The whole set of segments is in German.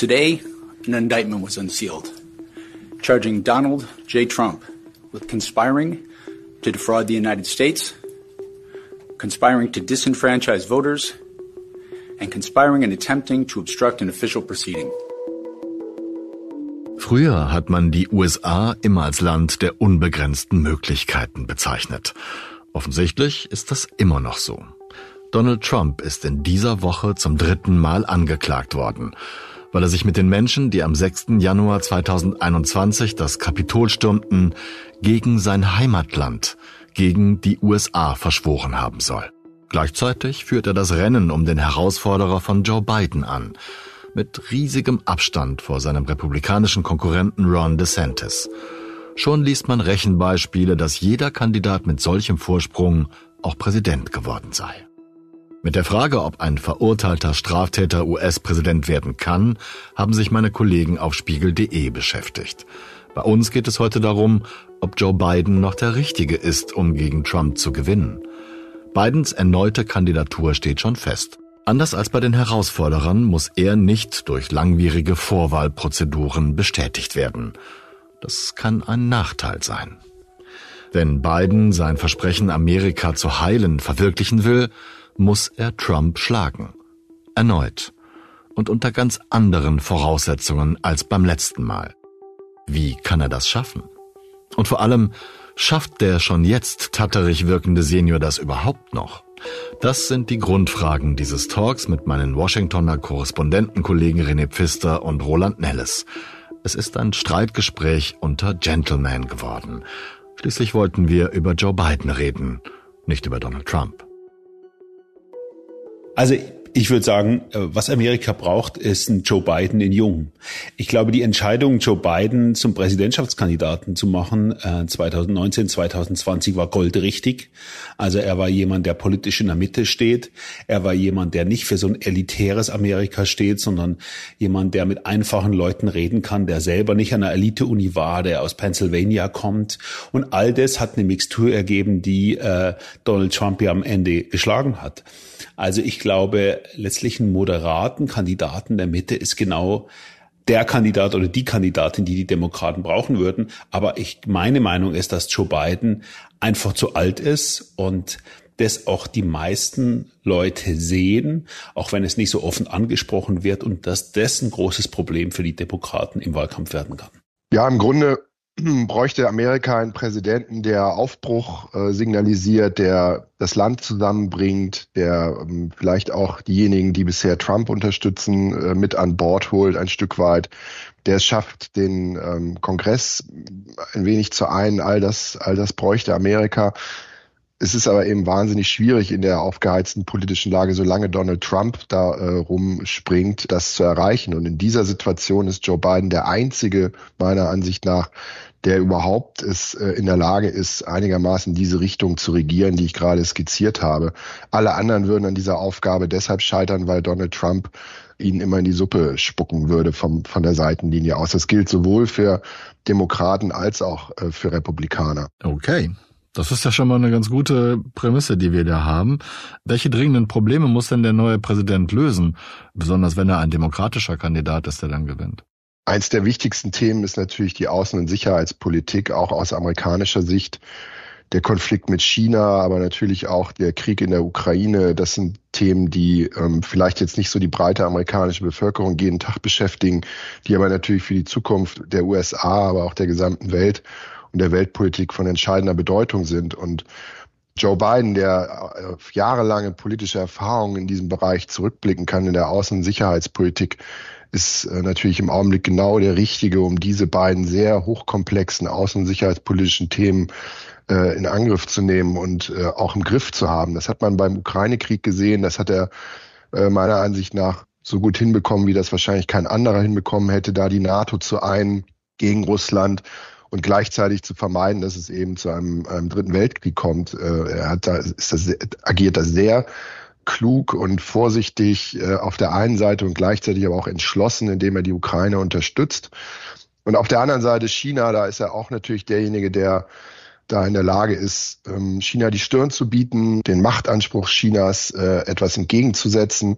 Today, an indictment was unsealed, charging Donald J. Trump with conspiring to defraud the United States, conspiring to disenfranchise voters, and conspiring and attempting to obstruct an official proceeding. Früher hat man die USA immer als Land der unbegrenzten Möglichkeiten bezeichnet. Offensichtlich ist das immer noch so. Donald Trump ist in dieser Woche zum dritten Mal angeklagt worden, weil er sich mit den Menschen, die am 6. Januar 2021 das Kapitol stürmten, gegen sein Heimatland, gegen die USA verschworen haben soll. Gleichzeitig führt er das Rennen um den Herausforderer von Joe Biden an, mit riesigem Abstand vor seinem republikanischen Konkurrenten Ron DeSantis. Schon liest man Rechenbeispiele, dass jeder Kandidat mit solchem Vorsprung auch Präsident geworden sei. Mit der Frage, ob ein verurteilter Straftäter US-Präsident werden kann, haben sich meine Kollegen auf spiegel.de beschäftigt. Bei uns geht es heute darum, ob Joe Biden noch der Richtige ist, um gegen Trump zu gewinnen. Bidens erneute Kandidatur steht schon fest. Anders als bei den Herausforderern muss er nicht durch langwierige Vorwahlprozeduren bestätigt werden. Das kann ein Nachteil sein. Wenn Biden sein Versprechen, Amerika zu heilen, verwirklichen will, muss er Trump schlagen. Erneut. Und unter ganz anderen Voraussetzungen als beim letzten Mal. Wie kann er das schaffen? Und vor allem, schafft der schon jetzt tatterig wirkende Senior das überhaupt noch? Das sind die Grundfragen dieses Talks mit meinen Washingtoner Korrespondentenkollegen René Pfister und Roland Nelles. Es ist ein Streitgespräch unter Gentlemen geworden. Schließlich wollten wir über Joe Biden reden, nicht über Donald Trump. Also ich würde sagen, äh, was Amerika braucht, ist ein Joe Biden in Jung. Ich glaube, die Entscheidung, Joe Biden zum Präsidentschaftskandidaten zu machen, 2019, äh, 2020 war goldrichtig. Also er war jemand, der politisch in der Mitte steht. Er war jemand, der nicht für so ein elitäres Amerika steht, sondern jemand, der mit einfachen Leuten reden kann, der selber nicht an einer Elite-Uni war, der aus Pennsylvania kommt. Und all das hat eine Mixtur ergeben, die äh, Donald Trump ja am Ende geschlagen hat. Also ich glaube, letztlich einen moderaten Kandidaten der Mitte ist genau der Kandidat oder die Kandidatin, die die Demokraten brauchen würden. Aber ich, meine Meinung ist, dass Joe Biden einfach zu alt ist und das auch die meisten Leute sehen, auch wenn es nicht so offen angesprochen wird und dass das ein großes Problem für die Demokraten im Wahlkampf werden kann. Ja, im Grunde bräuchte Amerika einen Präsidenten, der Aufbruch äh, signalisiert, der das Land zusammenbringt, der ähm, vielleicht auch diejenigen, die bisher Trump unterstützen, äh, mit an Bord holt, ein Stück weit, der es schafft, den ähm, Kongress ein wenig zu ein. All das, all das bräuchte Amerika. Es ist aber eben wahnsinnig schwierig in der aufgeheizten politischen Lage, solange Donald Trump da äh, rumspringt, das zu erreichen. Und in dieser Situation ist Joe Biden der einzige, meiner Ansicht nach, der überhaupt ist, äh, in der Lage ist, einigermaßen diese Richtung zu regieren, die ich gerade skizziert habe. Alle anderen würden an dieser Aufgabe deshalb scheitern, weil Donald Trump ihnen immer in die Suppe spucken würde vom, von der Seitenlinie aus. Das gilt sowohl für Demokraten als auch äh, für Republikaner. Okay. Das ist ja schon mal eine ganz gute Prämisse, die wir da haben. Welche dringenden Probleme muss denn der neue Präsident lösen? Besonders wenn er ein demokratischer Kandidat ist, der dann gewinnt. Eins der wichtigsten Themen ist natürlich die Außen- und Sicherheitspolitik, auch aus amerikanischer Sicht. Der Konflikt mit China, aber natürlich auch der Krieg in der Ukraine, das sind Themen, die ähm, vielleicht jetzt nicht so die breite amerikanische Bevölkerung jeden Tag beschäftigen, die aber natürlich für die Zukunft der USA, aber auch der gesamten Welt und der Weltpolitik von entscheidender Bedeutung sind. Und Joe Biden, der auf jahrelange politische Erfahrungen in diesem Bereich zurückblicken kann, in der Außen- und Sicherheitspolitik, ist äh, natürlich im Augenblick genau der Richtige, um diese beiden sehr hochkomplexen außen- und sicherheitspolitischen Themen äh, in Angriff zu nehmen und äh, auch im Griff zu haben. Das hat man beim Ukraine-Krieg gesehen, das hat er meiner Ansicht nach so gut hinbekommen, wie das wahrscheinlich kein anderer hinbekommen hätte, da die NATO zu ein gegen Russland und gleichzeitig zu vermeiden, dass es eben zu einem, einem dritten Weltkrieg kommt. Äh, er hat da, ist das, agiert da sehr klug und vorsichtig äh, auf der einen Seite und gleichzeitig aber auch entschlossen, indem er die Ukraine unterstützt. Und auf der anderen Seite China, da ist er auch natürlich derjenige, der da in der Lage ist, ähm, China die Stirn zu bieten, den Machtanspruch Chinas äh, etwas entgegenzusetzen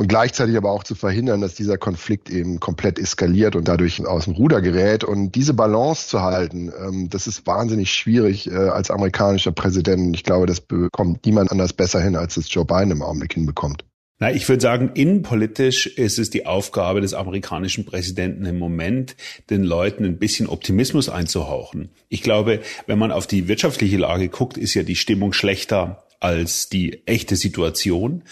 und gleichzeitig aber auch zu verhindern, dass dieser Konflikt eben komplett eskaliert und dadurch aus dem Ruder gerät. Und diese Balance zu halten, ähm, das ist wahnsinnig schwierig äh, als amerikanischer Präsident. Ich glaube, das bekommt niemand anders besser hin, als es Joe Biden im Augenblick hinbekommt. Na, ich würde sagen, innenpolitisch ist es die Aufgabe des amerikanischen Präsidenten im Moment, den Leuten ein bisschen Optimismus einzuhauchen. Ich glaube, wenn man auf die wirtschaftliche Lage guckt, ist ja die Stimmung schlechter als die echte Situation.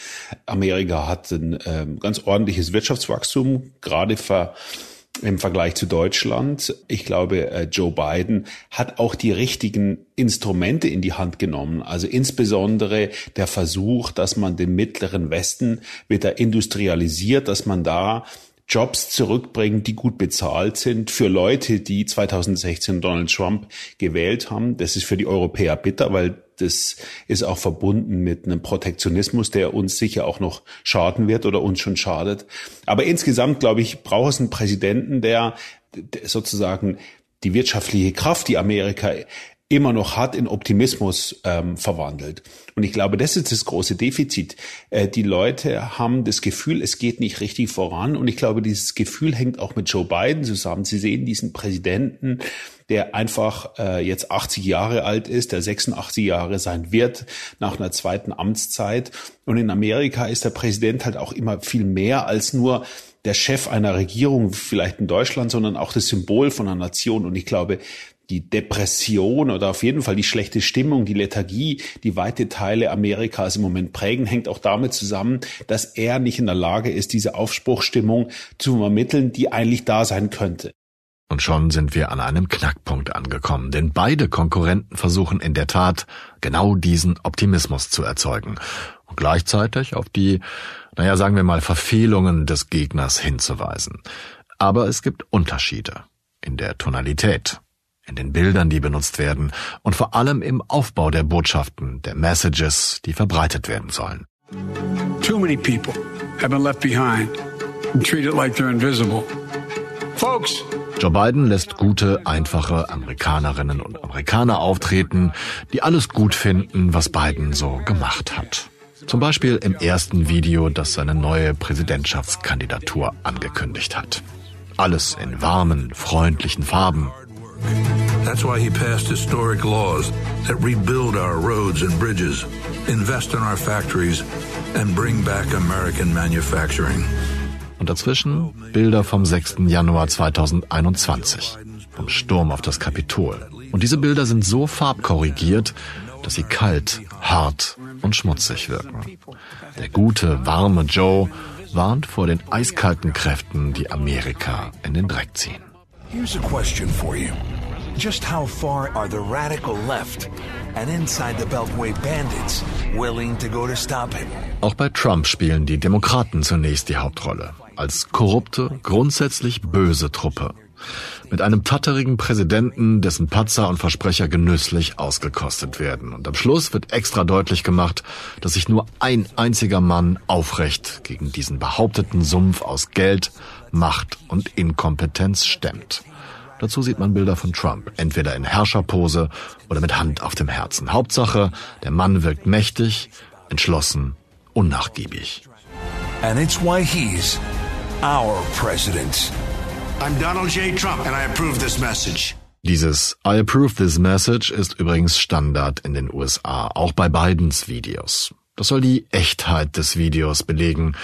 Amerika hat ein ähm, ganz ordentliches Wirtschaftswachstum, gerade ver im Vergleich zu Deutschland. Ich glaube, äh, Joe Biden hat auch die richtigen Instrumente in die Hand genommen. Also insbesondere der Versuch, dass man den mittleren Westen wieder industrialisiert, dass man da Jobs zurückbringt, die gut bezahlt sind für Leute, die 2016 Donald Trump gewählt haben. Das ist für die Europäer bitter, weil das ist auch verbunden mit einem Protektionismus, der uns sicher auch noch schaden wird oder uns schon schadet. Aber insgesamt, glaube ich, braucht es einen Präsidenten, der sozusagen die wirtschaftliche Kraft, die Amerika immer noch hat, in Optimismus ähm, verwandelt. Und ich glaube, das ist das große Defizit. Äh, die Leute haben das Gefühl, es geht nicht richtig voran. Und ich glaube, dieses Gefühl hängt auch mit Joe Biden zusammen. Sie sehen diesen Präsidenten, der einfach äh, jetzt 80 Jahre alt ist, der 86 Jahre sein wird nach einer zweiten Amtszeit. Und in Amerika ist der Präsident halt auch immer viel mehr als nur der Chef einer Regierung, vielleicht in Deutschland, sondern auch das Symbol von einer Nation. Und ich glaube, die Depression oder auf jeden Fall die schlechte Stimmung, die Lethargie, die weite Teile Amerikas im Moment prägen, hängt auch damit zusammen, dass er nicht in der Lage ist, diese Aufbruchstimmung zu vermitteln, die eigentlich da sein könnte. Und schon sind wir an einem Knackpunkt angekommen, denn beide Konkurrenten versuchen in der Tat genau diesen Optimismus zu erzeugen und gleichzeitig auf die, naja, sagen wir mal, Verfehlungen des Gegners hinzuweisen. Aber es gibt Unterschiede in der Tonalität, in den Bildern, die benutzt werden und vor allem im Aufbau der Botschaften, der Messages, die verbreitet werden sollen. Too many people have been left behind and treated like they're invisible. Folks, Joe Biden lässt gute, einfache Amerikanerinnen und Amerikaner auftreten, die alles gut finden, was Biden so gemacht hat. Zum Beispiel im ersten Video, das seine neue Präsidentschaftskandidatur angekündigt hat. Alles in warmen, freundlichen Farben, That's why he passed historic laws that rebuild our roads and bridges, invest in our factories and bring back American manufacturing. Und dazwischen Bilder vom 6. Januar 2021, vom Sturm auf das Kapitol. Und diese Bilder sind so farbkorrigiert, dass sie kalt, hart und schmutzig wirken. Der gute, warme Joe warnt vor den eiskalten Kräften, die Amerika in den Dreck ziehen. Here's a question for you. Just how far are the radical left and inside the Beltway bandits willing to go to stop him? Auch bei Trump spielen die Demokraten zunächst die Hauptrolle. Als korrupte, grundsätzlich böse Truppe. Mit einem tatterigen Präsidenten, dessen Patzer und Versprecher genüsslich ausgekostet werden. Und am Schluss wird extra deutlich gemacht, dass sich nur ein einziger Mann aufrecht gegen diesen behaupteten Sumpf aus Geld, Macht und Inkompetenz stemmt. Dazu sieht man Bilder von Trump, entweder in Herrscherpose oder mit Hand auf dem Herzen. Hauptsache, der Mann wirkt mächtig, entschlossen, unnachgiebig. And it's why he's our president. I'm Donald J. Trump and I approve this message. Dieses I approve this message ist übrigens Standard in den USA, auch bei Bidens Videos. Das soll die Echtheit des Videos belegen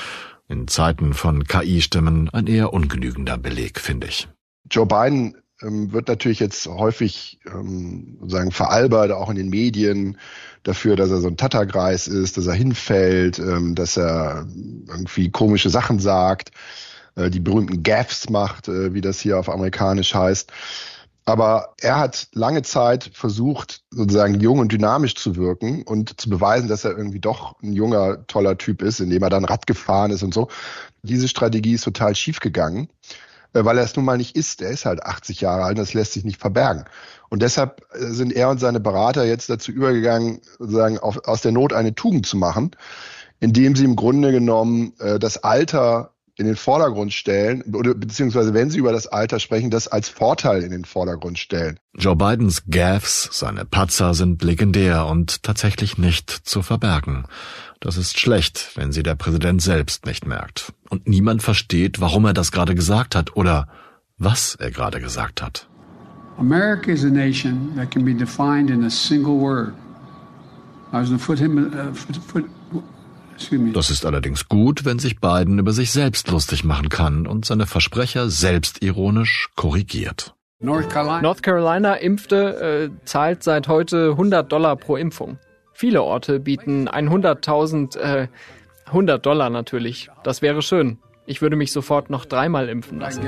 in Zeiten von KI-Stimmen ein eher ungenügender Beleg, finde ich. Joe Biden ähm, wird natürlich jetzt häufig ähm, sozusagen veralbert, auch in den Medien, dafür, dass er so ein Tattergreis ist, dass er hinfällt, ähm, dass er irgendwie komische Sachen sagt, äh, die berühmten Gaffs macht, äh, wie das hier auf amerikanisch heißt. Aber er hat lange Zeit versucht, sozusagen jung und dynamisch zu wirken und zu beweisen, dass er irgendwie doch ein junger, toller Typ ist, indem er dann Rad gefahren ist und so. Diese Strategie ist total schief gegangen, äh, weil er es nun mal nicht ist. Er ist halt 80 Jahre alt und das lässt sich nicht verbergen. Und deshalb äh, sind er und seine Berater jetzt dazu übergegangen, sozusagen aus der Not eine Tugend zu machen, indem sie im Grunde genommen äh, das Alter in den Vordergrund stellen, oder beziehungsweise wenn sie über das Alter sprechen, das als Vorteil in den Vordergrund stellen. Joe Bidens Gaffs, seine Patzer sind legendär und tatsächlich nicht zu verbergen. Das ist schlecht, wenn sie der Präsident selbst nicht merkt. Und niemand versteht, warum er das gerade gesagt hat oder was er gerade gesagt hat. America is a nation that can be defined in a single word. Uh, das ist allerdings gut, wenn sich Biden über sich selbst lustig machen kann und seine Versprecher selbstironisch korrigiert. North Carolina, North Carolina impfte, äh, zahlt seit heute 100 Dollar pro Impfung. Viele Orte bieten 100.000, äh, 100 Dollar natürlich. Das wäre schön. Ich würde mich sofort noch dreimal impfen lassen.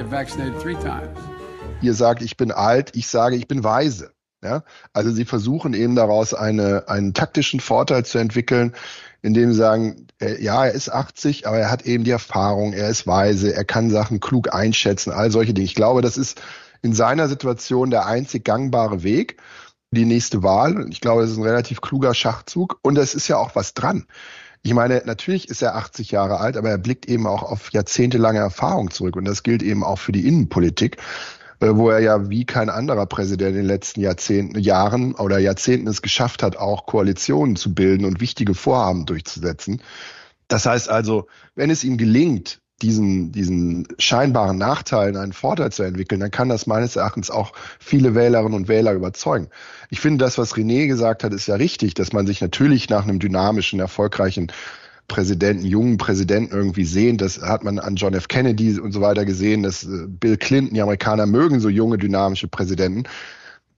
Ihr sagt, ich bin alt, ich sage, ich bin weise. Ja? Also sie versuchen eben daraus eine, einen taktischen Vorteil zu entwickeln, indem sie sagen, äh, ja, er ist 80, aber er hat eben die Erfahrung, er ist weise, er kann Sachen klug einschätzen, all solche Dinge. Ich glaube, das ist in seiner Situation der einzig gangbare Weg, die nächste Wahl. Ich glaube, das ist ein relativ kluger Schachzug und es ist ja auch was dran. Ich meine, natürlich ist er 80 Jahre alt, aber er blickt eben auch auf jahrzehntelange Erfahrung zurück und das gilt eben auch für die Innenpolitik. Äh, wo er ja wie kein anderer Präsident in den letzten Jahrzehnten, Jahren oder Jahrzehnten es geschafft hat, auch Koalitionen zu bilden und wichtige Vorhaben durchzusetzen. Das heißt also, wenn es ihm gelingt, diesen, diesen scheinbaren Nachteil einen Vorteil zu entwickeln, dann kann das meines Erachtens auch viele Wählerinnen und Wähler überzeugen. Ich finde, das, was René gesagt hat, ist ja richtig, dass man sich natürlich nach einem dynamischen, erfolgreichen Präsidenten, jungen Präsidenten irgendwie sehen. Das hat man an John F. Kennedy und so weiter gesehen, dass äh, Bill Clinton, die Amerikaner mögen so junge, dynamische Präsidenten.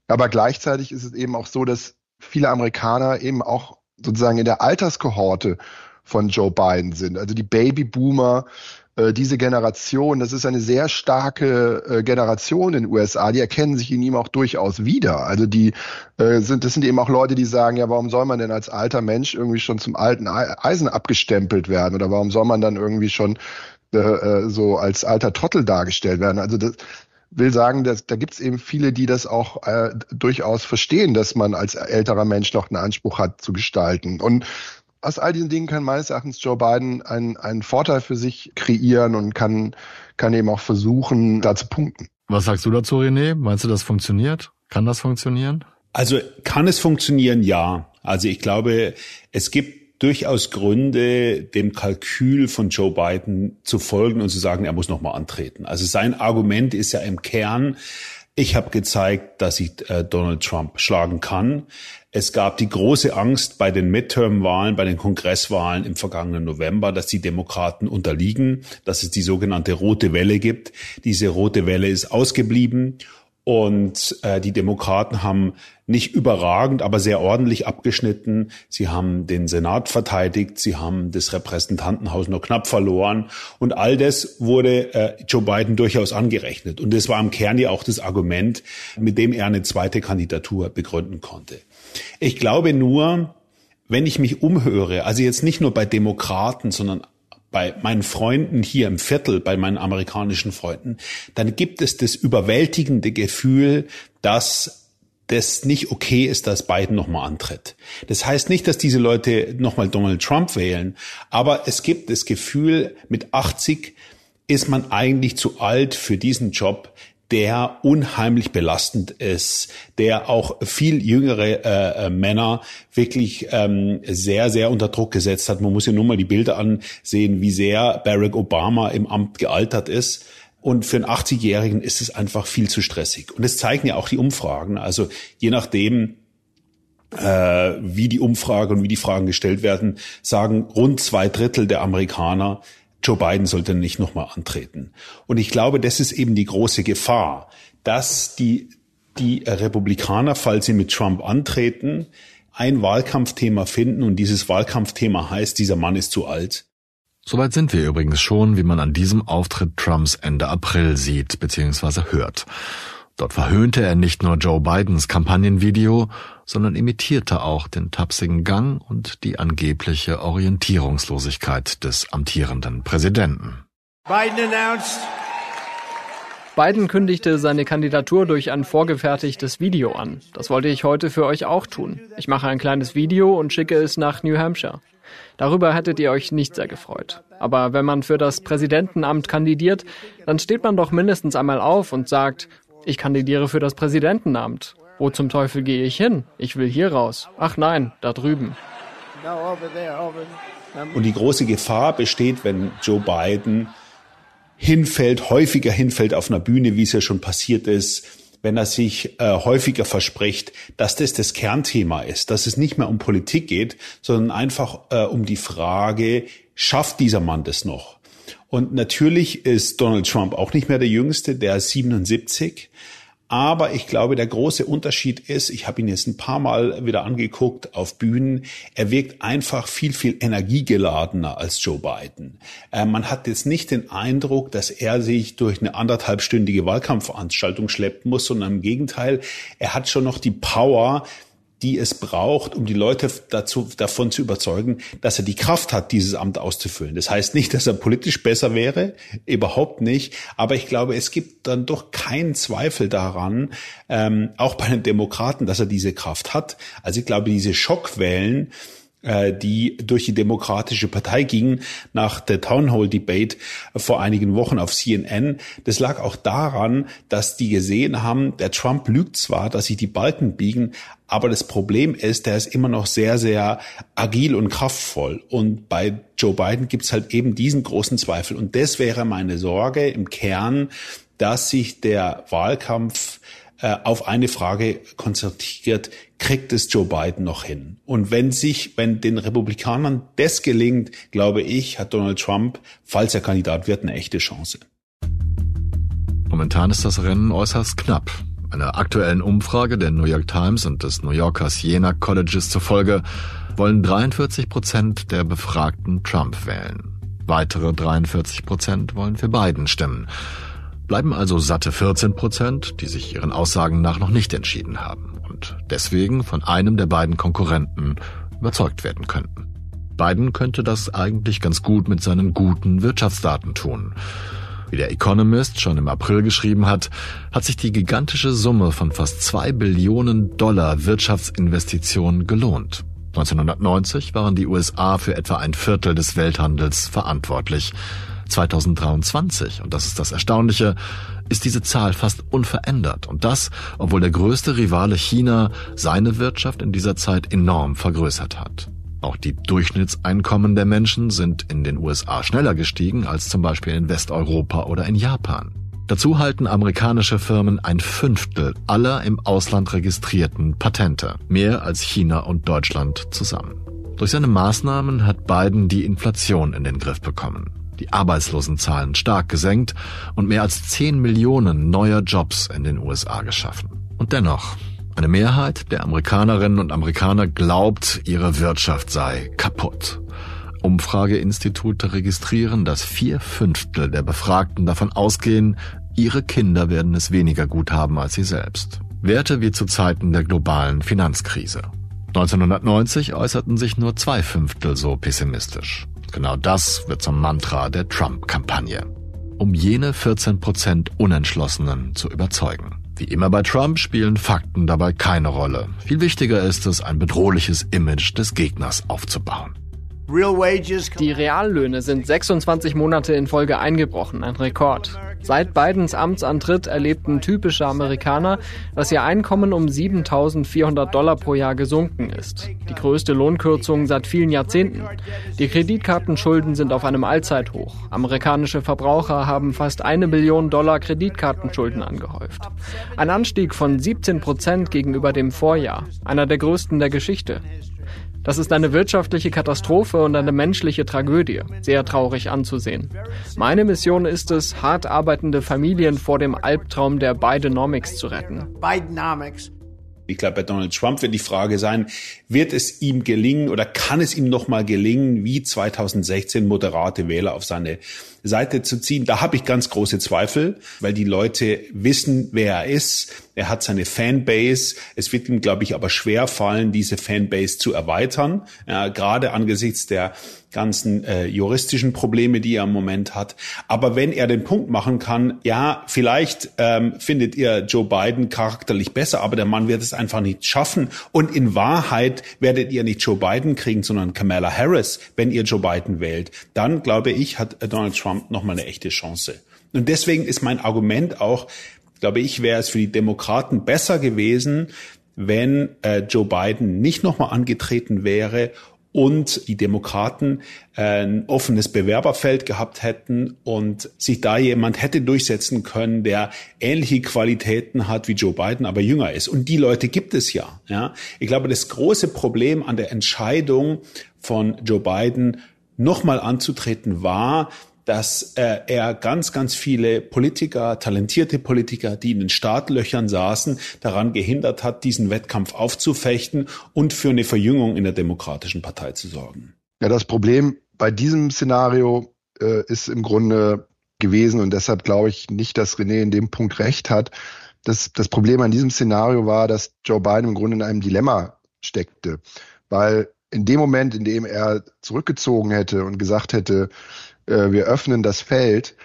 Aber gleichzeitig ist es eben auch so, dass viele Amerikaner eben auch sozusagen in der Alterskohorte von Joe Biden sind. Also die Babyboomer, äh, diese Generation, das ist eine sehr starke äh, Generation in den USA, die erkennen sich in ihm auch durchaus wieder. Also die äh, sind, das sind eben auch Leute, die sagen, ja, warum soll man denn als alter Mensch irgendwie schon zum alten Eisen abgestempelt werden oder warum soll man dann irgendwie schon äh, so als alter Trottel dargestellt werden? Also das, will sagen, dass da gibt es eben viele, die das auch äh, durchaus verstehen, dass man als älterer Mensch noch einen Anspruch hat zu gestalten. Und aus all diesen Dingen kann meines Erachtens Joe Biden einen, einen Vorteil für sich kreieren und kann, kann eben auch versuchen, da zu punkten. Was sagst du dazu, René? Meinst du, das funktioniert? Kann das funktionieren? Also kann es funktionieren? Ja. Also ich glaube, es gibt durchaus Gründe, dem Kalkül von Joe Biden zu folgen und zu sagen, er muss nochmal antreten. Also sein Argument ist ja im Kern, ich habe gezeigt, dass ich äh, Donald Trump schlagen kann. Es gab die große Angst bei den Midterm-Wahlen, bei den Kongresswahlen im vergangenen November, dass die Demokraten unterliegen, dass es die sogenannte rote Welle gibt. Diese rote Welle ist ausgeblieben und äh, die Demokraten haben nicht überragend, aber sehr ordentlich abgeschnitten. Sie haben den Senat verteidigt, sie haben das Repräsentantenhaus nur knapp verloren. Und all das wurde äh, Joe Biden durchaus angerechnet. Und das war im Kern ja auch das Argument, mit dem er eine zweite Kandidatur begründen konnte. Ich glaube nur, wenn ich mich umhöre, also jetzt nicht nur bei Demokraten, sondern bei meinen Freunden hier im Viertel, bei meinen amerikanischen Freunden, dann gibt es das überwältigende Gefühl, dass das nicht okay ist, dass Biden nochmal antritt. Das heißt nicht, dass diese Leute nochmal Donald Trump wählen, aber es gibt das Gefühl, mit 80 ist man eigentlich zu alt für diesen Job der unheimlich belastend ist, der auch viel jüngere äh, äh, Männer wirklich ähm, sehr, sehr unter Druck gesetzt hat. Man muss ja nur mal die Bilder ansehen, wie sehr Barack Obama im Amt gealtert ist. Und für einen 80-Jährigen ist es einfach viel zu stressig. Und das zeigen ja auch die Umfragen. Also je nachdem, äh, wie die Umfrage und wie die Fragen gestellt werden, sagen rund zwei Drittel der Amerikaner, Joe Biden sollte nicht nochmal antreten. Und ich glaube, das ist eben die große Gefahr, dass die, die Republikaner, falls sie mit Trump antreten, ein Wahlkampfthema finden und dieses Wahlkampfthema heißt, dieser Mann ist zu alt. Soweit sind wir übrigens schon, wie man an diesem Auftritt Trumps Ende April sieht bzw. hört. Dort verhöhnte er nicht nur Joe Bidens Kampagnenvideo, sondern imitierte auch den tapsigen Gang und die angebliche Orientierungslosigkeit des amtierenden Präsidenten. Biden announced Biden kündigte seine Kandidatur durch ein vorgefertigtes Video an. Das wollte ich heute für euch auch tun. Ich mache ein kleines Video und schicke es nach New Hampshire. Darüber hättet ihr euch nicht sehr gefreut. Aber wenn man für das Präsidentenamt kandidiert, dann steht man doch mindestens einmal auf und sagt, ich kandidiere für das Präsidentenamt. Wo zum Teufel gehe ich hin? Ich will hier raus. Ach nein, da drüben. Und die große Gefahr besteht, wenn Joe Biden hinfällt, häufiger hinfällt auf einer Bühne, wie es ja schon passiert ist, wenn er sich äh, häufiger verspricht, dass das das Kernthema ist, dass es nicht mehr um Politik geht, sondern einfach äh, um die Frage, schafft dieser Mann das noch? Und natürlich ist Donald Trump auch nicht mehr der Jüngste, der ist 77. Aber ich glaube, der große Unterschied ist, ich habe ihn jetzt ein paar Mal wieder angeguckt auf Bühnen, er wirkt einfach viel, viel energiegeladener als Joe Biden. Äh, man hat jetzt nicht den Eindruck, dass er sich durch eine anderthalbstündige Wahlkampfveranstaltung schleppen muss, sondern im Gegenteil, er hat schon noch die Power, die es braucht, um die Leute dazu, davon zu überzeugen, dass er die Kraft hat, dieses Amt auszufüllen. Das heißt nicht, dass er politisch besser wäre, überhaupt nicht. Aber ich glaube, es gibt dann doch keinen Zweifel daran, ähm, auch bei den Demokraten, dass er diese Kraft hat. Also ich glaube, diese Schockwellen, die durch die Demokratische Partei gingen nach der Town Hall Debate vor einigen Wochen auf CNN. Das lag auch daran, dass die gesehen haben, der Trump lügt zwar, dass sich die Balken biegen, aber das Problem ist, der ist immer noch sehr, sehr agil und kraftvoll. Und bei Joe Biden gibt's halt eben diesen großen Zweifel. Und das wäre meine Sorge im Kern, dass sich der Wahlkampf äh, auf eine Frage konzentriert, kriegt es Joe Biden noch hin? Und wenn sich, wenn den Republikanern das gelingt, glaube ich, hat Donald Trump, falls er Kandidat wird, eine echte Chance. Momentan ist das Rennen äußerst knapp. Einer aktuellen Umfrage der New York Times und des New Yorker Siena Colleges zufolge wollen 43 Prozent der Befragten Trump wählen. Weitere 43 Prozent wollen für Biden stimmen bleiben also satte 14 Prozent, die sich ihren Aussagen nach noch nicht entschieden haben und deswegen von einem der beiden Konkurrenten überzeugt werden könnten. Biden könnte das eigentlich ganz gut mit seinen guten Wirtschaftsdaten tun. Wie der Economist schon im April geschrieben hat, hat sich die gigantische Summe von fast zwei Billionen Dollar Wirtschaftsinvestitionen gelohnt. 1990 waren die USA für etwa ein Viertel des Welthandels verantwortlich. 2023, und das ist das Erstaunliche, ist diese Zahl fast unverändert. Und das, obwohl der größte Rivale China seine Wirtschaft in dieser Zeit enorm vergrößert hat. Auch die Durchschnittseinkommen der Menschen sind in den USA schneller gestiegen als zum Beispiel in Westeuropa oder in Japan. Dazu halten amerikanische Firmen ein Fünftel aller im Ausland registrierten Patente, mehr als China und Deutschland zusammen. Durch seine Maßnahmen hat Biden die Inflation in den Griff bekommen die Arbeitslosenzahlen stark gesenkt und mehr als 10 Millionen neuer Jobs in den USA geschaffen. Und dennoch, eine Mehrheit der Amerikanerinnen und Amerikaner glaubt, ihre Wirtschaft sei kaputt. Umfrageinstitute registrieren, dass vier Fünftel der Befragten davon ausgehen, ihre Kinder werden es weniger gut haben als sie selbst. Werte wie zu Zeiten der globalen Finanzkrise. 1990 äußerten sich nur zwei Fünftel so pessimistisch. Genau das wird zum Mantra der Trump-Kampagne. Um jene 14 Prozent Unentschlossenen zu überzeugen. Wie immer bei Trump spielen Fakten dabei keine Rolle. Viel wichtiger ist es, ein bedrohliches Image des Gegners aufzubauen. Die Reallöhne sind 26 Monate in Folge eingebrochen, ein Rekord. Seit Bidens Amtsantritt erlebten typische Amerikaner, dass ihr Einkommen um 7.400 Dollar pro Jahr gesunken ist. Die größte Lohnkürzung seit vielen Jahrzehnten. Die Kreditkartenschulden sind auf einem Allzeithoch. Amerikanische Verbraucher haben fast eine Billion Dollar Kreditkartenschulden angehäuft. Ein Anstieg von 17 Prozent gegenüber dem Vorjahr. Einer der größten der Geschichte. Das ist eine wirtschaftliche Katastrophe und eine menschliche Tragödie, sehr traurig anzusehen. Meine Mission ist es, hart arbeitende Familien vor dem Albtraum der Bidenomics zu retten. Bidenomics. Ich glaube, bei Donald Trump wird die Frage sein, wird es ihm gelingen oder kann es ihm nochmal gelingen, wie 2016 moderate Wähler auf seine Seite zu ziehen, da habe ich ganz große Zweifel, weil die Leute wissen, wer er ist. Er hat seine Fanbase. Es wird ihm, glaube ich, aber schwer fallen, diese Fanbase zu erweitern, ja, gerade angesichts der ganzen äh, juristischen Probleme, die er im Moment hat. Aber wenn er den Punkt machen kann, ja, vielleicht ähm, findet ihr Joe Biden charakterlich besser, aber der Mann wird es einfach nicht schaffen. Und in Wahrheit werdet ihr nicht Joe Biden kriegen, sondern Kamala Harris, wenn ihr Joe Biden wählt. Dann, glaube ich, hat Donald Trump nochmal eine echte Chance. Und deswegen ist mein Argument auch, glaube ich, wäre es für die Demokraten besser gewesen, wenn äh, Joe Biden nicht nochmal angetreten wäre und die Demokraten äh, ein offenes Bewerberfeld gehabt hätten und sich da jemand hätte durchsetzen können, der ähnliche Qualitäten hat wie Joe Biden, aber jünger ist. Und die Leute gibt es ja. Ja, ich glaube, das große Problem an der Entscheidung von Joe Biden nochmal anzutreten war, dass äh, er ganz, ganz viele Politiker, talentierte Politiker, die in den Startlöchern saßen, daran gehindert hat, diesen Wettkampf aufzufechten und für eine Verjüngung in der Demokratischen Partei zu sorgen. Ja, das Problem bei diesem Szenario äh, ist im Grunde gewesen und deshalb glaube ich nicht, dass René in dem Punkt recht hat. Das, das Problem an diesem Szenario war, dass Joe Biden im Grunde in einem Dilemma steckte, weil in dem Moment, in dem er zurückgezogen hätte und gesagt hätte, äh, wir öffnen das Feld,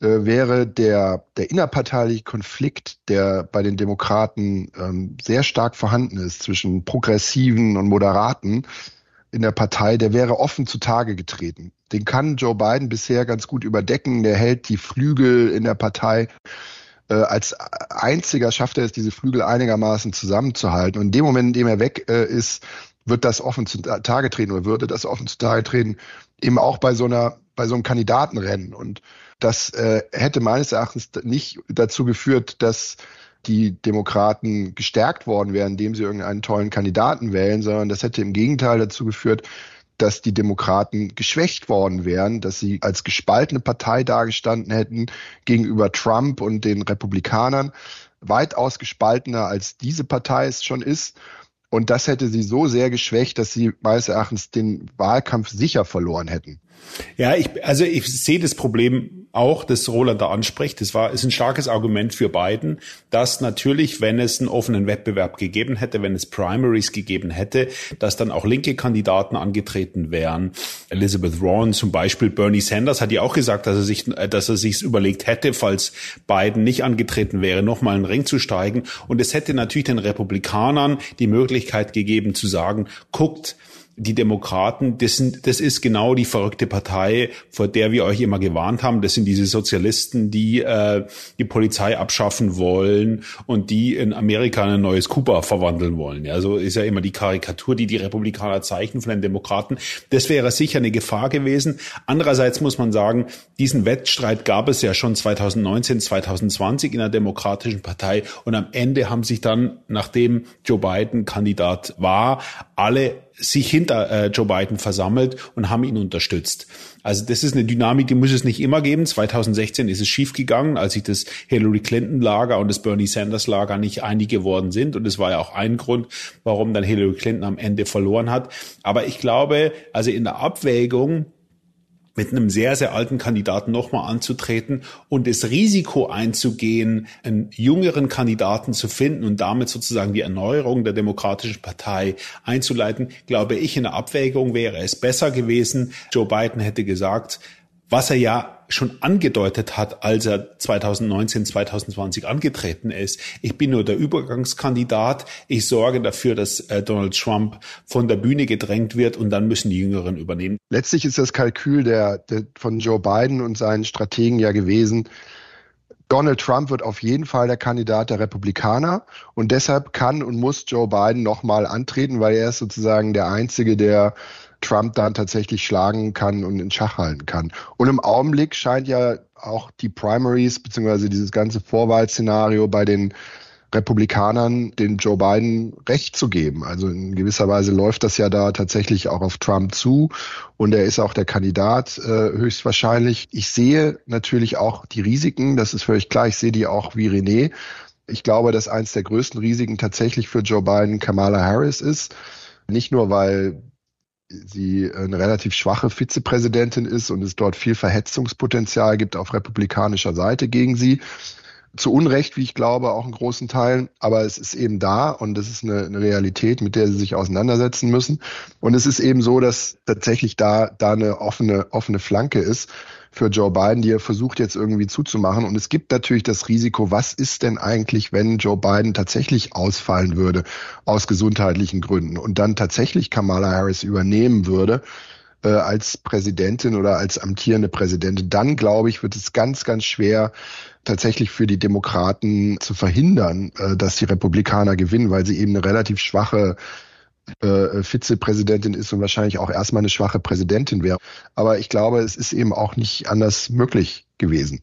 äh, wäre der, der innerparteiliche Konflikt, der bei den Demokraten ähm, sehr stark vorhanden ist zwischen Progressiven und Moderaten in der Partei, der wäre offen zutage getreten. Den kann Joe Biden bisher ganz gut überdecken. Der hält die Flügel in der Partei. Äh, als einziger schafft er es, diese Flügel einigermaßen zusammenzuhalten. Und in dem Moment, in dem er weg äh, ist, wird das offen zutage treten oder würde das offen zutage treten, eben auch bei so einer bei so einem Kandidatenrennen. Und das äh, hätte meines Erachtens nicht dazu geführt, dass die Demokraten gestärkt worden wären, indem sie irgendeinen tollen Kandidaten wählen, sondern das hätte im Gegenteil dazu geführt, dass die Demokraten geschwächt worden wären, dass sie als gespaltene Partei dargestanden hätten gegenüber Trump und den Republikanern, weitaus gespaltener als diese Partei es schon ist. Und das hätte sie so sehr geschwächt, dass sie meines Erachtens den Wahlkampf sicher verloren hätten. Ja, ich, also ich sehe das Problem auch, das Roland da anspricht. Das war, ist ein starkes Argument für Biden, dass natürlich, wenn es einen offenen Wettbewerb gegeben hätte, wenn es Primaries gegeben hätte, dass dann auch linke Kandidaten angetreten wären. Elizabeth Warren zum Beispiel, Bernie Sanders hat ja auch gesagt, dass er sich, dass er sich's überlegt hätte, falls Biden nicht angetreten wäre, nochmal einen Ring zu steigen. Und es hätte natürlich den Republikanern die Möglichkeit gegeben zu sagen, guckt, die Demokraten, das, sind, das ist genau die verrückte Partei, vor der wir euch immer gewarnt haben. Das sind diese Sozialisten, die äh, die Polizei abschaffen wollen und die in Amerika ein neues Kuba verwandeln wollen. Ja, so ist ja immer die Karikatur, die die Republikaner zeichnen von den Demokraten. Das wäre sicher eine Gefahr gewesen. Andererseits muss man sagen, diesen Wettstreit gab es ja schon 2019, 2020 in der Demokratischen Partei und am Ende haben sich dann, nachdem Joe Biden Kandidat war, alle sich hinter äh, Joe Biden versammelt und haben ihn unterstützt. Also das ist eine Dynamik, die muss es nicht immer geben. 2016 ist es schiefgegangen, als sich das Hillary Clinton Lager und das Bernie Sanders Lager nicht einig geworden sind. Und das war ja auch ein Grund, warum dann Hillary Clinton am Ende verloren hat. Aber ich glaube, also in der Abwägung mit einem sehr, sehr alten Kandidaten nochmal anzutreten und das Risiko einzugehen, einen jüngeren Kandidaten zu finden und damit sozusagen die Erneuerung der Demokratischen Partei einzuleiten, glaube ich, in der Abwägung wäre es besser gewesen. Joe Biden hätte gesagt, was er ja schon angedeutet hat, als er 2019, 2020 angetreten ist. Ich bin nur der Übergangskandidat. Ich sorge dafür, dass äh, Donald Trump von der Bühne gedrängt wird und dann müssen die Jüngeren übernehmen. Letztlich ist das Kalkül der, der von Joe Biden und seinen Strategen ja gewesen, Donald Trump wird auf jeden Fall der Kandidat der Republikaner und deshalb kann und muss Joe Biden nochmal antreten, weil er ist sozusagen der Einzige, der Trump dann tatsächlich schlagen kann und in Schach halten kann. Und im Augenblick scheint ja auch die Primaries beziehungsweise dieses ganze Vorwahlszenario bei den Republikanern den Joe Biden recht zu geben. Also in gewisser Weise läuft das ja da tatsächlich auch auf Trump zu und er ist auch der Kandidat äh, höchstwahrscheinlich. Ich sehe natürlich auch die Risiken, das ist völlig klar, ich sehe die auch wie René. Ich glaube, dass eins der größten Risiken tatsächlich für Joe Biden Kamala Harris ist. Nicht nur, weil sie eine relativ schwache Vizepräsidentin ist und es dort viel Verhetzungspotenzial gibt auf republikanischer Seite gegen sie. Zu Unrecht, wie ich glaube, auch in großen Teilen, aber es ist eben da und das ist eine, eine, Realität, mit der sie sich auseinandersetzen müssen. Und es ist eben so, dass tatsächlich da, da eine offene, offene Flanke ist für Joe Biden, die er versucht jetzt irgendwie zuzumachen. Und es gibt natürlich das Risiko, was ist denn eigentlich, wenn Joe Biden tatsächlich ausfallen würde aus gesundheitlichen Gründen und dann tatsächlich Kamala Harris übernehmen würde? äh, als Präsidentin oder als amtierende Präsidentin, dann glaube ich, wird es ganz, ganz schwer, tatsächlich für die Demokraten zu verhindern, äh, dass die Republikaner gewinnen, weil sie eben eine relativ schwache äh, Vizepräsidentin ist und wahrscheinlich auch erstmal eine schwache Präsidentin wäre. Aber ich glaube, es ist eben auch nicht anders möglich gewesen.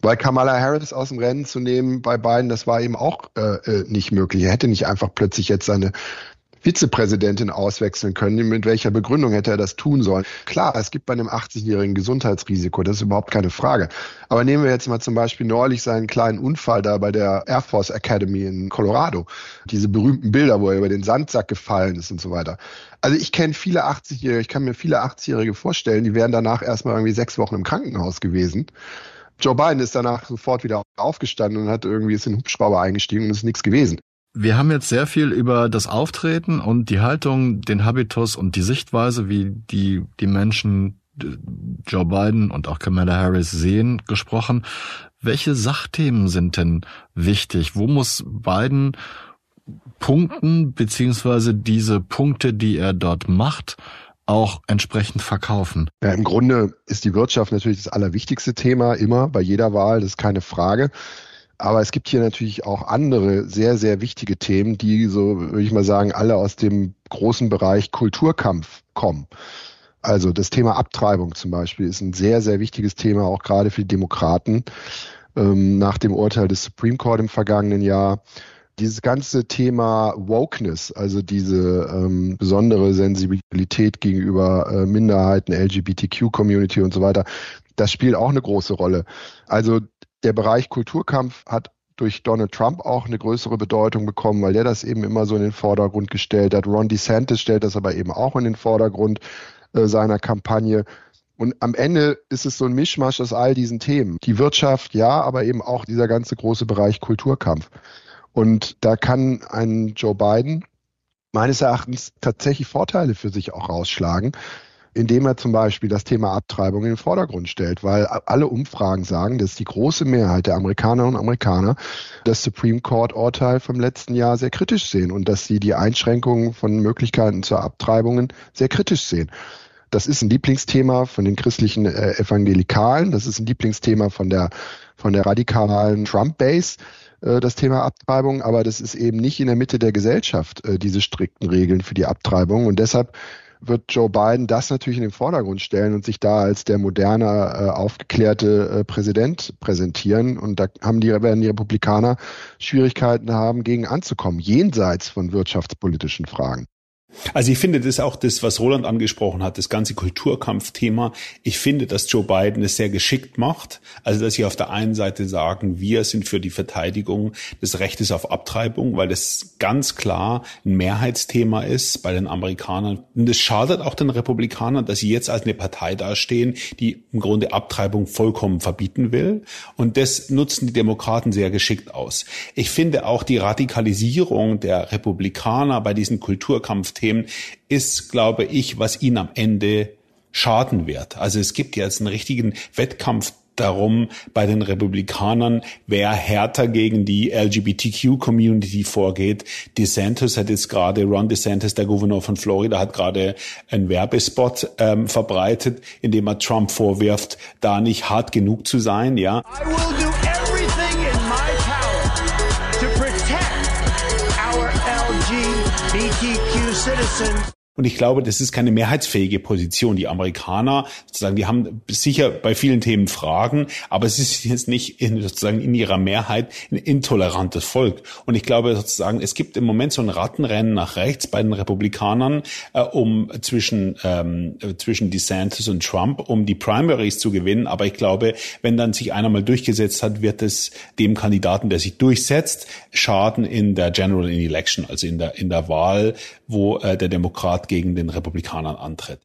Weil Kamala Harris aus dem Rennen zu nehmen bei Biden, das war eben auch äh, äh nicht möglich. Er hätte nicht einfach plötzlich jetzt seine Vizepräsidentin auswechseln können. Mit welcher Begründung hätte er das tun sollen? Klar, es gibt bei einem 80-jährigen Gesundheitsrisiko, das ist überhaupt keine Frage. Aber nehmen wir jetzt mal zum Beispiel neulich seinen kleinen Unfall da bei der Air Force Academy in Colorado. Diese berühmten Bilder, wo er über den Sandsack gefallen ist und so weiter. Also ich kenne viele 80-Jährige, ich kann mir viele 80-Jährige vorstellen, die wären danach erstmal irgendwie sechs Wochen im Krankenhaus gewesen. Joe Biden ist danach sofort wieder aufgestanden und hat irgendwie ist in den Hubschrauber eingestiegen und ist nichts gewesen. Wir haben jetzt sehr viel über das Auftreten und die Haltung, den Habitus und die Sichtweise, wie die, die Menschen Joe Biden und auch Kamala Harris sehen, gesprochen. Welche Sachthemen sind denn wichtig? Wo muss Biden punkten, beziehungsweise diese Punkte, die er dort macht, auch entsprechend verkaufen? Ja, im Grunde ist die Wirtschaft natürlich das allerwichtigste Thema, immer bei jeder Wahl, das ist keine Frage. Aber es gibt hier natürlich auch andere sehr, sehr wichtige Themen, die so, würde ich mal sagen, alle aus dem großen Bereich Kulturkampf kommen. Also das Thema Abtreibung zum Beispiel ist ein sehr, sehr wichtiges Thema, auch gerade für die Demokraten. Ähm, nach dem Urteil des Supreme Court im vergangenen Jahr dieses ganze Thema Wokeness, also diese ähm, besondere Sensibilität gegenüber äh, Minderheiten, LGBTQ-Community und so weiter, das spielt auch eine große Rolle. Also der Bereich Kulturkampf hat durch Donald Trump auch eine größere Bedeutung bekommen, weil der das eben immer so in den Vordergrund gestellt hat. Ron DeSantis stellt das aber eben auch in den Vordergrund äh, seiner Kampagne. Und am Ende ist es so ein Mischmasch aus all diesen Themen. Die Wirtschaft, ja, aber eben auch dieser ganze große Bereich Kulturkampf. Und da kann ein Joe Biden meines Erachtens tatsächlich Vorteile für sich auch rausschlagen, indem er zum Beispiel das Thema Abtreibung in den Vordergrund stellt, weil alle Umfragen sagen, dass die große Mehrheit der Amerikanerinnen und Amerikaner das Supreme Court Urteil vom letzten Jahr sehr kritisch sehen und dass sie die Einschränkungen von Möglichkeiten zur Abtreibungen sehr kritisch sehen. Das ist ein Lieblingsthema von den christlichen äh, Evangelikalen, das ist ein Lieblingsthema von der von der radikalen Trump-Base äh, das Thema Abtreibung, aber das ist eben nicht in der Mitte der Gesellschaft, äh, diese strikten Regeln für die Abtreibung. Und deshalb wird Joe Biden das natürlich in den Vordergrund stellen und sich da als der moderne, äh, aufgeklärte äh, Präsident präsentieren. Und da haben die, werden die Republikaner Schwierigkeiten haben, gegen anzukommen, jenseits von wirtschaftspolitischen Fragen. Also ich finde das auch das, was Roland angesprochen hat, das ganze Kulturkampfthema. Ich finde, dass Joe Biden es sehr geschickt macht. Also dass sie auf der einen Seite sagen, wir sind für die Verteidigung des Rechtes auf Abtreibung, weil das ganz klar ein Mehrheitsthema ist bei den Amerikanern. Und es schadet auch den Republikanern, dass sie jetzt als eine Partei dastehen, die im Grunde Abtreibung vollkommen verbieten will. Und das nutzen die Demokraten sehr geschickt aus. Ich finde auch die Radikalisierung der Republikaner bei diesen Kulturkampfthemen System ist, glaube ich, was ihnen am Ende schaden wird. Also es gibt jetzt einen richtigen Wettkampf darum bei den Republikanern, wer härter gegen die LGBTQ-Community vorgeht. DeSantis hat jetzt gerade, Ron DeSantis, der Gouverneur von Florida, hat gerade einen Werbespot ähm, verbreitet, in dem er Trump vorwirft, da nicht hart genug zu sein. Ja. LGBTQ citizens Und ich glaube, das ist keine mehrheitsfähige Position. Die Amerikaner, sozusagen, die haben sicher bei vielen Themen Fragen, aber es ist jetzt nicht in, sozusagen in ihrer Mehrheit ein intolerantes Volk. Und ich glaube sozusagen, es gibt im Moment so ein Rattenrennen nach rechts bei den Republikanern, äh, um zwischen, ähm, zwischen DeSantis und Trump, um die Primaries zu gewinnen. Aber ich glaube, wenn dann sich einer mal durchgesetzt hat, wird es dem Kandidaten, der sich durchsetzt, schaden in der General Election, also in der, in der Wahl, wo äh, der Demokrat Kandidat gegen den Republikanern antritt.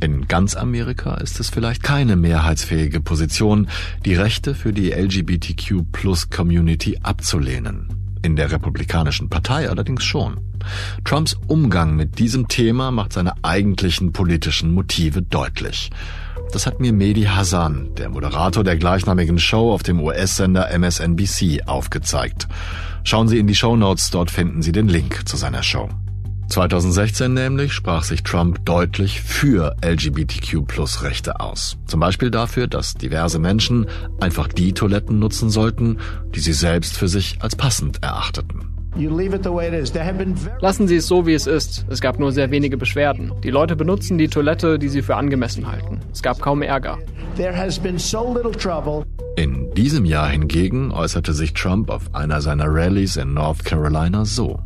In ganz Amerika ist es vielleicht keine mehrheitsfähige Position, die Rechte für die LGBTQ-Plus-Community abzulehnen. In der Republikanischen Partei allerdings schon. Trumps Umgang mit diesem Thema macht seine eigentlichen politischen Motive deutlich. Das hat mir Mehdi Hassan, der Moderator der gleichnamigen Show auf dem US-Sender MSNBC, aufgezeigt. Schauen Sie in die Show Notes, dort finden Sie den Link zu seiner Show. 2016 nämlich sprach sich Trump deutlich für LGBTQ-Plus-Rechte aus. Zum Beispiel dafür, dass diverse Menschen einfach die Toiletten nutzen sollten, die sie selbst für sich als passend erachteten. Lassen Sie es so, wie es ist. Es gab nur sehr wenige Beschwerden. Die Leute benutzen die Toilette, die sie für angemessen halten. Es gab kaum Ärger. In diesem Jahr hingegen äußerte sich Trump auf einer seiner Rallyes in North Carolina so.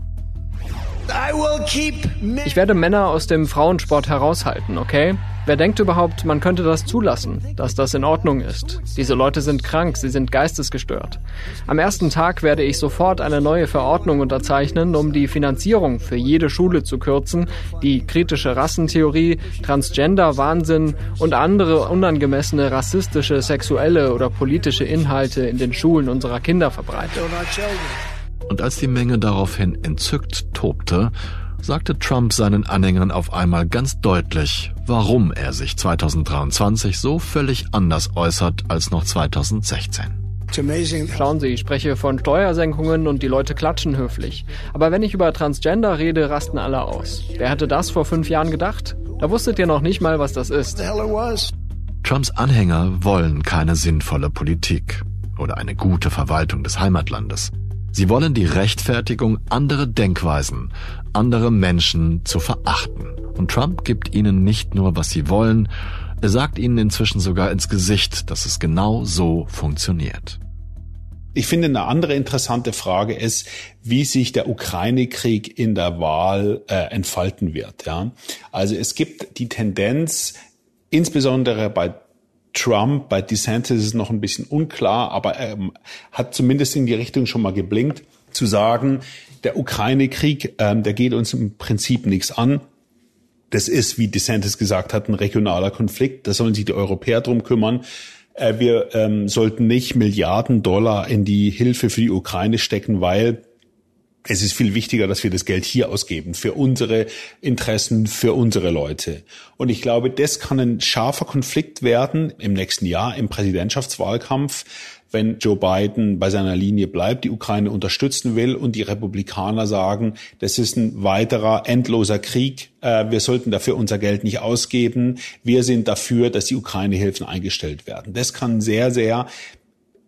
Ich werde Männer aus dem Frauensport heraushalten, okay? Wer denkt überhaupt, man könnte das zulassen, dass das in Ordnung ist? Diese Leute sind krank, sie sind geistesgestört. Am ersten Tag werde ich sofort eine neue Verordnung unterzeichnen, um die Finanzierung für jede Schule zu kürzen, die kritische Rassentheorie, Transgender, Wahnsinn und andere unangemessene rassistische, sexuelle oder politische Inhalte in den Schulen unserer Kinder verbreitet. Und als die Menge daraufhin entzückt tobte, sagte Trump seinen Anhängern auf einmal ganz deutlich, warum er sich 2023 so völlig anders äußert als noch 2016. Schauen Sie, ich spreche von Steuersenkungen und die Leute klatschen höflich. Aber wenn ich über Transgender rede, rasten alle aus. Wer hätte das vor fünf Jahren gedacht? Da wusstet ihr noch nicht mal, was das ist. Trumps Anhänger wollen keine sinnvolle Politik oder eine gute Verwaltung des Heimatlandes. Sie wollen die Rechtfertigung, andere Denkweisen, andere Menschen zu verachten. Und Trump gibt ihnen nicht nur, was sie wollen, er sagt ihnen inzwischen sogar ins Gesicht, dass es genau so funktioniert. Ich finde, eine andere interessante Frage ist, wie sich der Ukraine-Krieg in der Wahl äh, entfalten wird. Ja? Also es gibt die Tendenz, insbesondere bei Trump, bei DeSantis ist es noch ein bisschen unklar, aber er hat zumindest in die Richtung schon mal geblinkt, zu sagen, der Ukraine-Krieg, ähm, der geht uns im Prinzip nichts an. Das ist, wie DeSantis gesagt hat, ein regionaler Konflikt. Da sollen sich die Europäer drum kümmern. Äh, wir ähm, sollten nicht Milliarden Dollar in die Hilfe für die Ukraine stecken, weil es ist viel wichtiger, dass wir das Geld hier ausgeben, für unsere Interessen, für unsere Leute. Und ich glaube, das kann ein scharfer Konflikt werden im nächsten Jahr im Präsidentschaftswahlkampf, wenn Joe Biden bei seiner Linie bleibt, die Ukraine unterstützen will und die Republikaner sagen, das ist ein weiterer endloser Krieg, äh, wir sollten dafür unser Geld nicht ausgeben, wir sind dafür, dass die Ukraine-Hilfen eingestellt werden. Das kann sehr, sehr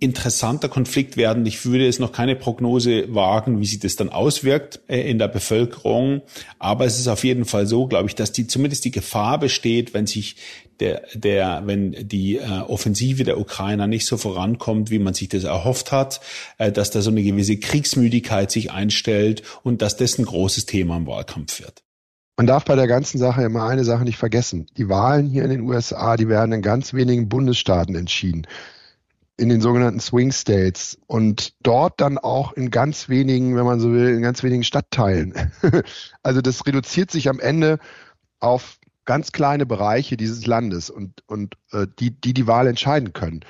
interessanter Konflikt werden. Ich würde jetzt noch keine Prognose wagen, wie sich das dann auswirkt äh, in der Bevölkerung. Aber es ist auf jeden Fall so, glaube ich, dass die zumindest die Gefahr besteht, wenn sich der, der, wenn die äh, Offensive der Ukrainer nicht so vorankommt, wie man sich das erhofft hat, äh, dass da so eine gewisse Kriegsmüdigkeit sich einstellt und dass das ein großes Thema im Wahlkampf wird. Man darf bei der ganzen Sache immer eine Sache nicht vergessen. Die Wahlen hier in den USA, die werden in ganz wenigen Bundesstaaten entschieden in den sogenannten Swing States und dort dann auch in ganz wenigen, wenn man so will, in ganz wenigen Stadtteilen. also das reduziert sich am Ende auf ganz kleine Bereiche dieses Landes und, und äh, die, die die Wahl entscheiden können.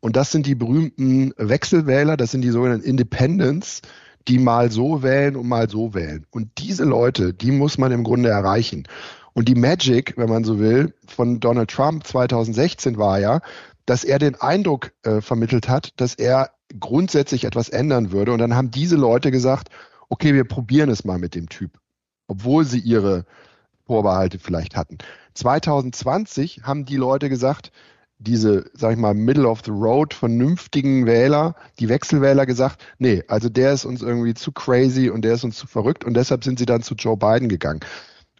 Und das sind die berühmten Wechselwähler, das sind die sogenannten Independents, die mal so wählen und mal so wählen. Und diese Leute, die muss man im Grunde erreichen. Und die Magic, wenn man so will, von Donald Trump 2016 war ja, dass er den Eindruck äh, vermittelt hat, dass er grundsätzlich etwas ändern würde. Und dann haben diese Leute gesagt, okay, wir probieren es mal mit dem Typ, obwohl sie ihre Vorbehalte vielleicht hatten. 2020 haben die Leute gesagt, diese, sag ich mal, Middle of the Road vernünftigen Wähler, die Wechselwähler gesagt, nee, also der ist uns irgendwie zu crazy und der ist uns zu verrückt und deshalb sind sie dann zu Joe Biden gegangen.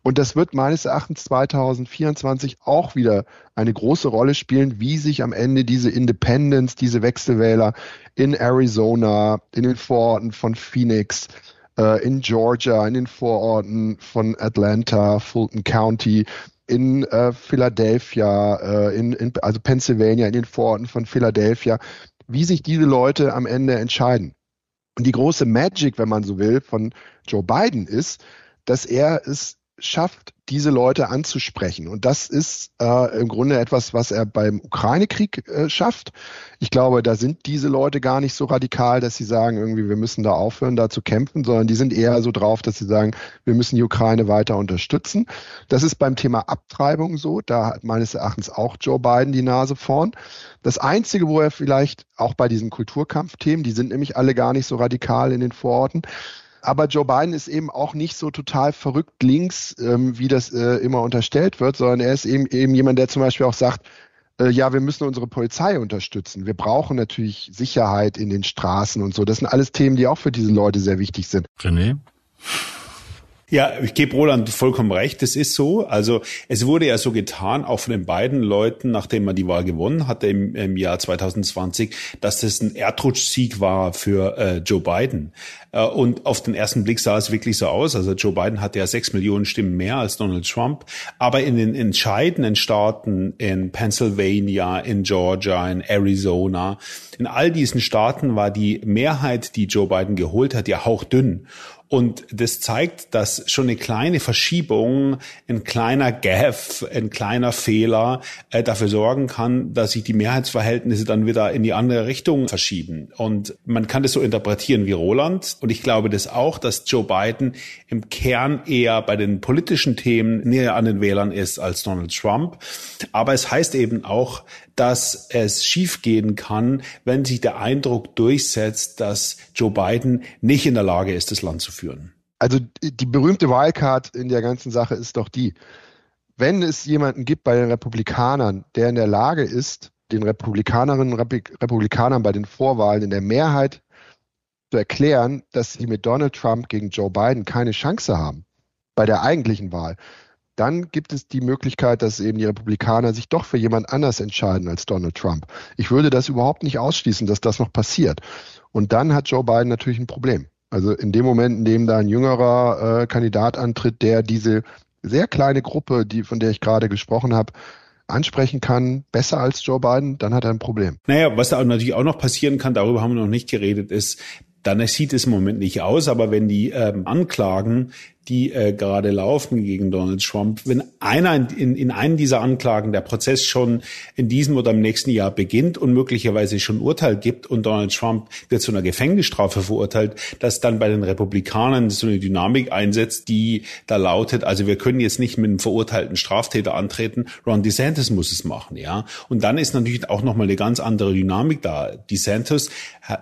Und das wird meines Erachtens 2024 auch wieder eine große Rolle spielen, wie sich am Ende diese Independents, diese Wechselwähler in Arizona, in den Vororten von Phoenix, äh, in Georgia, in den Vororten von Atlanta, Fulton County, in äh, Philadelphia, äh, in, in, also Pennsylvania, in den Vororten von Philadelphia, wie sich diese Leute am Ende entscheiden. Und die große Magic, wenn man so will, von Joe Biden ist, dass er es schafft, diese Leute anzusprechen. Und das ist äh, im Grunde etwas, was er beim Ukraine-Krieg äh, schafft. Ich glaube, da sind diese Leute gar nicht so radikal, dass sie sagen, irgendwie, wir müssen da aufhören, da zu kämpfen, sondern die sind eher so drauf, dass sie sagen, wir müssen die Ukraine weiter unterstützen. Das ist beim Thema Abtreibung so. Da hat meines Erachtens auch Joe Biden die Nase vorn. Das Einzige, wo er vielleicht auch bei diesen Kulturkampfthemen, die sind nämlich alle gar nicht so radikal in den Vororten, aber Joe Biden ist eben auch nicht so total verrückt links, ähm, wie das äh, immer unterstellt wird, sondern er ist eben, eben jemand, der zum Beispiel auch sagt, äh, ja, wir müssen unsere Polizei unterstützen. Wir brauchen natürlich Sicherheit in den Straßen und so. Das sind alles Themen, die auch für diese Leute sehr wichtig sind. René? Ja, ich gebe Roland vollkommen recht, das ist so. Also es wurde ja so getan, auch von den beiden Leuten, nachdem man die Wahl gewonnen hatte im, im Jahr 2020, dass das ein Erdrutschsieg war für äh, Joe Biden. Äh, und auf den ersten Blick sah es wirklich so aus. Also Joe Biden hatte ja sechs Millionen Stimmen mehr als Donald Trump. Aber in den entscheidenden Staaten in Pennsylvania, in Georgia, in Arizona, in all diesen Staaten war die Mehrheit, die Joe Biden geholt hat, ja hauchdünn. Und das zeigt, dass schon eine kleine Verschiebung, ein kleiner Gaff, ein kleiner Fehler äh, dafür sorgen kann, dass sich die Mehrheitsverhältnisse dann wieder in die andere Richtung verschieben. Und man kann das so interpretieren wie Roland. Und ich glaube das auch, dass Joe Biden im Kern eher bei den politischen Themen näher an den Wählern ist als Donald Trump. Aber es heißt eben auch, dass es schiefgehen kann, wenn sich der Eindruck durchsetzt, dass Joe Biden nicht in der Lage ist, das Land zu führen. Also die berühmte Wildcard in der ganzen Sache ist doch die, wenn es jemanden gibt bei den Republikanern, der in der Lage ist, den Republikanerinnen und Republikanern bei den Vorwahlen in der Mehrheit zu erklären, dass sie mit Donald Trump gegen Joe Biden keine Chance haben bei der eigentlichen Wahl, dann gibt es die Möglichkeit, dass eben die Republikaner sich doch für jemand anders entscheiden als Donald Trump. Ich würde das überhaupt nicht ausschließen, dass das noch passiert. Und dann hat Joe Biden natürlich ein Problem. Also in dem Moment, in dem da ein jüngerer äh, Kandidat antritt, der diese sehr kleine Gruppe, die von der ich gerade gesprochen habe, ansprechen kann, besser als Joe Biden, dann hat er ein Problem. Naja, was da natürlich auch noch passieren kann, darüber haben wir noch nicht geredet, ist, dann sieht es im Moment nicht aus, aber wenn die ähm, Anklagen die äh, gerade laufen gegen Donald Trump, wenn einer in, in, in einem dieser Anklagen der Prozess schon in diesem oder im nächsten Jahr beginnt und möglicherweise schon Urteil gibt und Donald Trump wird zu einer Gefängnisstrafe verurteilt, dass dann bei den Republikanern so eine Dynamik einsetzt, die da lautet, also wir können jetzt nicht mit einem verurteilten Straftäter antreten, Ron DeSantis muss es machen, ja. Und dann ist natürlich auch nochmal eine ganz andere Dynamik da. DeSantis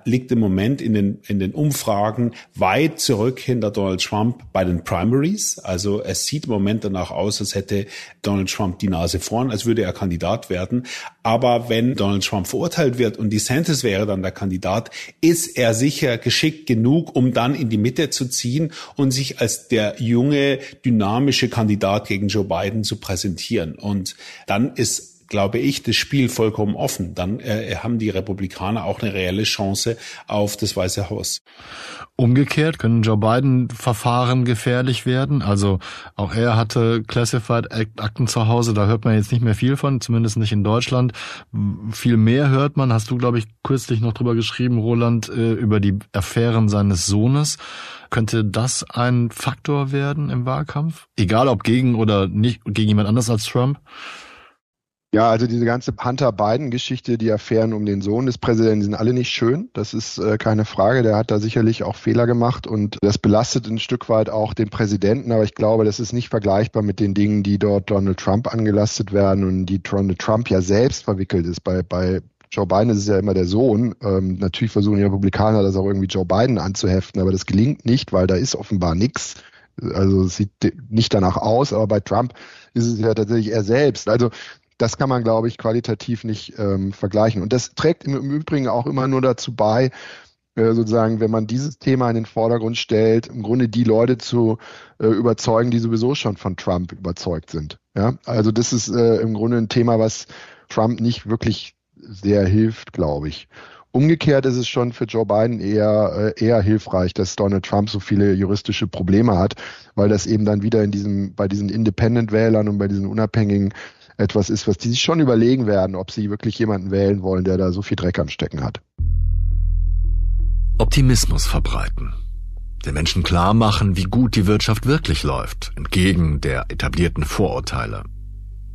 liegt im Moment in den, in den Umfragen weit zurück hinter Donald Trump bei den Primaries. Also es sieht im Moment danach aus, als hätte Donald Trump die Nase vorn, als würde er Kandidat werden. Aber wenn Donald Trump verurteilt wird und DeSantis wäre dann der Kandidat, ist er sicher geschickt genug, um dann in die Mitte zu ziehen und sich als der junge, dynamische Kandidat gegen Joe Biden zu präsentieren. Und dann ist glaube ich, das Spiel vollkommen offen. Dann äh, haben die Republikaner auch eine reelle Chance auf das Weiße Haus. Umgekehrt können Joe Biden Verfahren gefährlich werden. Also auch er hatte Classified Akten zu Hause. Da hört man jetzt nicht mehr viel von, zumindest nicht in Deutschland. Viel mehr hört man. Hast du, glaube ich, kürzlich noch drüber geschrieben, Roland, äh, über die Affären seines Sohnes. Könnte das ein Faktor werden im Wahlkampf? Egal ob gegen oder nicht gegen jemand anders als Trump? Ja, also diese ganze Hunter-Biden-Geschichte, die Affären um den Sohn des Präsidenten, sind alle nicht schön. Das ist äh, keine Frage. Der hat da sicherlich auch Fehler gemacht und das belastet ein Stück weit auch den Präsidenten. Aber ich glaube, das ist nicht vergleichbar mit den Dingen, die dort Donald Trump angelastet werden und die Donald Trump ja selbst verwickelt ist. Bei, bei Joe Biden ist es ja immer der Sohn. Ähm, natürlich versuchen die Republikaner das auch irgendwie Joe Biden anzuheften, aber das gelingt nicht, weil da ist offenbar nichts. Also es sieht nicht danach aus, aber bei Trump ist es ja tatsächlich er selbst. Also das kann man, glaube ich, qualitativ nicht ähm, vergleichen. Und das trägt im, Übrigen auch immer nur dazu bei, äh, sozusagen, wenn man dieses Thema in den Vordergrund stellt, im Grunde die Leute zu äh, überzeugen, die sowieso schon von Trump überzeugt sind. Ja, also das ist äh, im Grunde ein Thema, was Trump nicht wirklich sehr hilft, glaube ich. Umgekehrt ist es schon für Joe Biden eher, äh, eher hilfreich, dass Donald Trump so viele juristische Probleme hat, weil das eben dann wieder in diesem, bei diesen Independent-Wählern und bei diesen unabhängigen etwas ist, was die sich schon überlegen werden, ob sie wirklich jemanden wählen wollen, der da so viel Dreck am Stecken hat. Optimismus verbreiten. Den Menschen klar machen, wie gut die Wirtschaft wirklich läuft, entgegen der etablierten Vorurteile.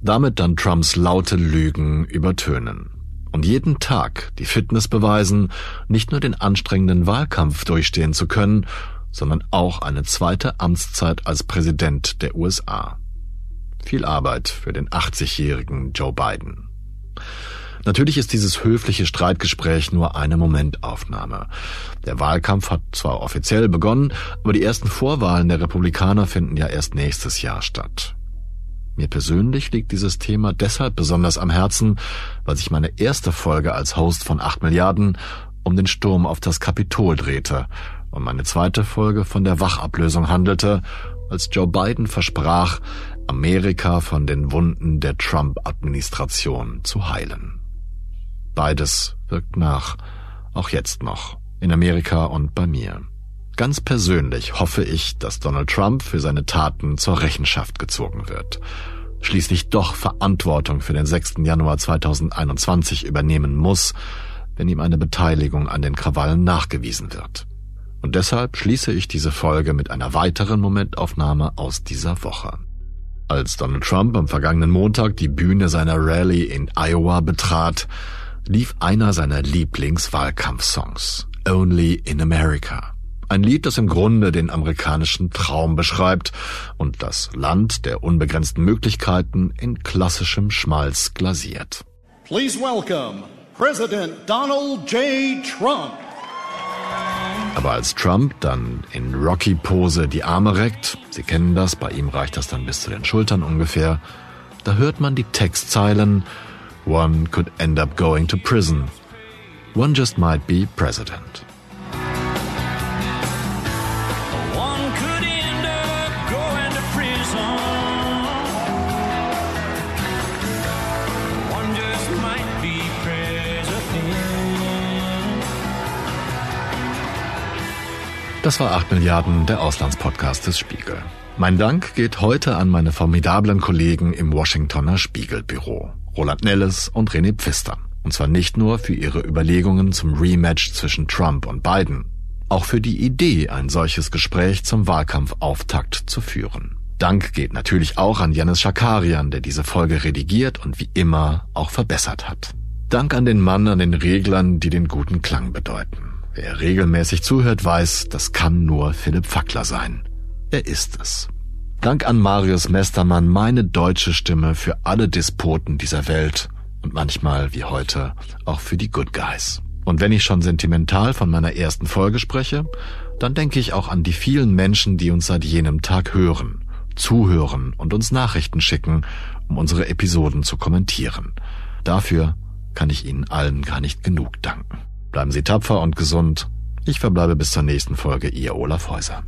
Damit dann Trumps laute Lügen übertönen. Und jeden Tag die Fitness beweisen, nicht nur den anstrengenden Wahlkampf durchstehen zu können, sondern auch eine zweite Amtszeit als Präsident der USA. Viel Arbeit für den 80-jährigen Joe Biden. Natürlich ist dieses höfliche Streitgespräch nur eine Momentaufnahme. Der Wahlkampf hat zwar offiziell begonnen, aber die ersten Vorwahlen der Republikaner finden ja erst nächstes Jahr statt. Mir persönlich liegt dieses Thema deshalb besonders am Herzen, weil sich meine erste Folge als Host von 8 Milliarden um den Sturm auf das Kapitol drehte und meine zweite Folge von der Wachablösung handelte, als Joe Biden versprach, Amerika von den Wunden der Trump-Administration zu heilen. Beides wirkt nach, auch jetzt noch, in Amerika und bei mir. Ganz persönlich hoffe ich, dass Donald Trump für seine Taten zur Rechenschaft gezogen wird. Schließlich doch Verantwortung für den 6. Januar 2021 übernehmen muss, wenn ihm eine Beteiligung an den Krawallen nachgewiesen wird. Und deshalb schließe ich diese Folge mit einer weiteren Momentaufnahme aus dieser Woche. Als Donald Trump am vergangenen Montag die Bühne seiner Rallye in Iowa betrat, lief einer seiner Lieblingswahlkampfsongs, Only in America. Ein Lied, das im Grunde den amerikanischen Traum beschreibt und das Land der unbegrenzten Möglichkeiten in klassischem Schmalz glasiert. Please welcome President Donald J. Trump. Aber als Trump dann in Rocky-Pose die Arme reckt, Sie kennen das, bei ihm reicht das dann bis zu den Schultern ungefähr, da hört man die Textzeilen One could end up going to prison. One just might be president. Das war 8 Milliarden, der Auslandspodcast des Spiegel. Mein Dank geht heute an meine formidablen Kollegen im Washingtoner Spiegelbüro, Roland Nelles und René Pfister. Und zwar nicht nur für ihre Überlegungen zum Rematch zwischen Trump und Biden, auch für die Idee, ein solches Gespräch zum Wahlkampfauftakt zu führen. Dank geht natürlich auch an Janis Schakarian, der diese Folge redigiert und wie immer auch verbessert hat. Dank an den Mann an den Reglern, die den guten Klang bedeuten. Wer regelmäßig zuhört, weiß, das kann nur Philipp Fackler sein. Er ist es. Dank an Marius Mestermann meine deutsche Stimme für alle Despoten dieser Welt und manchmal, wie heute, auch für die Good Guys. Und wenn ich schon sentimental von meiner ersten Folge spreche, dann denke ich auch an die vielen Menschen, die uns seit jenem Tag hören, zuhören und uns Nachrichten schicken, um unsere Episoden zu kommentieren. Dafür kann ich Ihnen allen gar nicht genug danken. Bleiben Sie tapfer und gesund. Ich verbleibe bis zur nächsten Folge, Ihr Olaf Häuser.